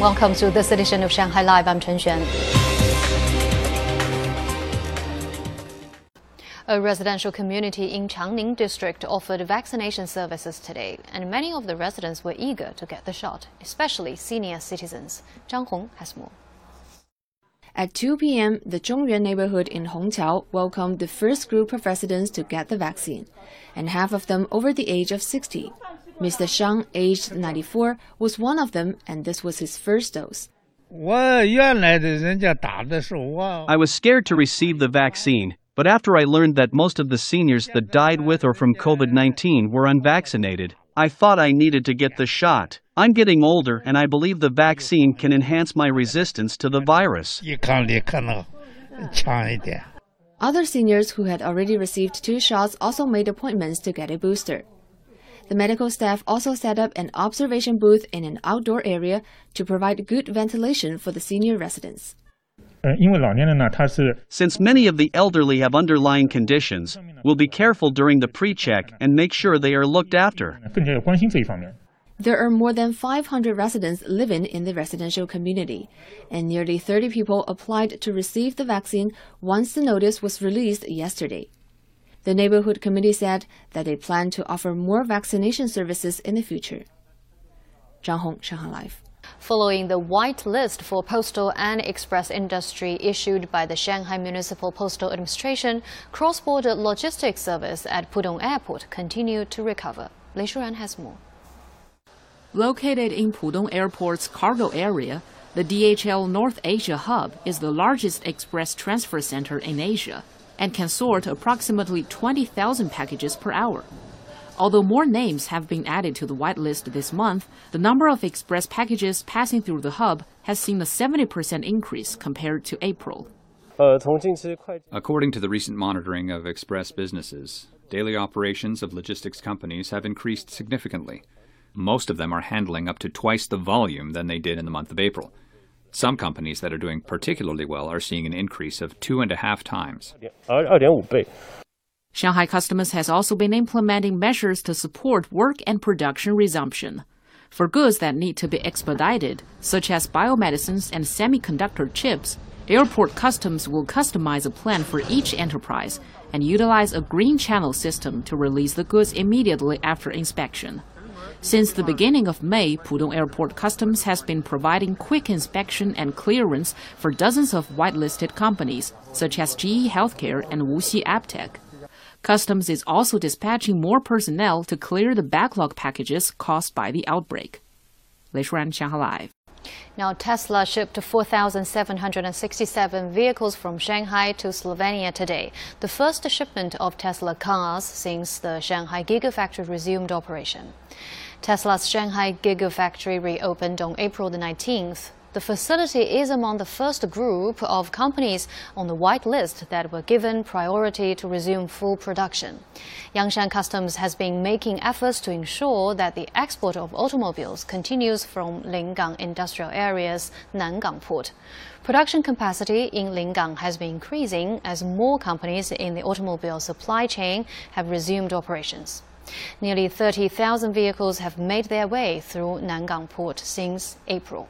Welcome to this edition of Shanghai Live. I'm Chen Xuan. A residential community in Changning district offered vaccination services today, and many of the residents were eager to get the shot, especially senior citizens. Zhang Hong has more. At 2 p.m., the Zhongyuan neighborhood in Hongqiao welcomed the first group of residents to get the vaccine, and half of them over the age of 60. Mr. Shang, aged 94, was one of them, and this was his first dose. I was scared to receive the vaccine, but after I learned that most of the seniors that died with or from COVID 19 were unvaccinated, I thought I needed to get the shot. I'm getting older, and I believe the vaccine can enhance my resistance to the virus. Other seniors who had already received two shots also made appointments to get a booster. The medical staff also set up an observation booth in an outdoor area to provide good ventilation for the senior residents. Since many of the elderly have underlying conditions, we'll be careful during the pre check and make sure they are looked after. There are more than 500 residents living in the residential community, and nearly 30 people applied to receive the vaccine once the notice was released yesterday. The neighborhood committee said that they plan to offer more vaccination services in the future. Zhang Hong, Shanghai Live. Following the white list for postal and express industry issued by the Shanghai Municipal Postal Administration, cross-border logistics service at Pudong Airport continued to recover. Lei Shuran has more. Located in Pudong Airport's cargo area, the DHL North Asia hub is the largest express transfer center in Asia and can sort approximately 20,000 packages per hour. Although more names have been added to the whitelist this month, the number of express packages passing through the hub has seen a 70% increase compared to April. Uh, According to the recent monitoring of express businesses, daily operations of logistics companies have increased significantly. Most of them are handling up to twice the volume than they did in the month of April. Some companies that are doing particularly well are seeing an increase of two and a half times. Shanghai Customs has also been implementing measures to support work and production resumption. For goods that need to be expedited, such as biomedicines and semiconductor chips, Airport Customs will customize a plan for each enterprise and utilize a green channel system to release the goods immediately after inspection. Since the beginning of May, Pudong Airport Customs has been providing quick inspection and clearance for dozens of whitelisted companies, such as GE Healthcare and WuXi AppTec. Customs is also dispatching more personnel to clear the backlog packages caused by the outbreak. Lei Shuran, Shanghai Live. Now, Tesla shipped 4,767 vehicles from Shanghai to Slovenia today, the first shipment of Tesla cars since the Shanghai Gigafactory resumed operation. Tesla's Shanghai Gigafactory reopened on April the 19th. The facility is among the first group of companies on the white list that were given priority to resume full production. Yangshan Customs has been making efforts to ensure that the export of automobiles continues from Lingang Industrial Area's Nangang port. Production capacity in Lingang has been increasing as more companies in the automobile supply chain have resumed operations. Nearly 30,000 vehicles have made their way through Nangang Port since April.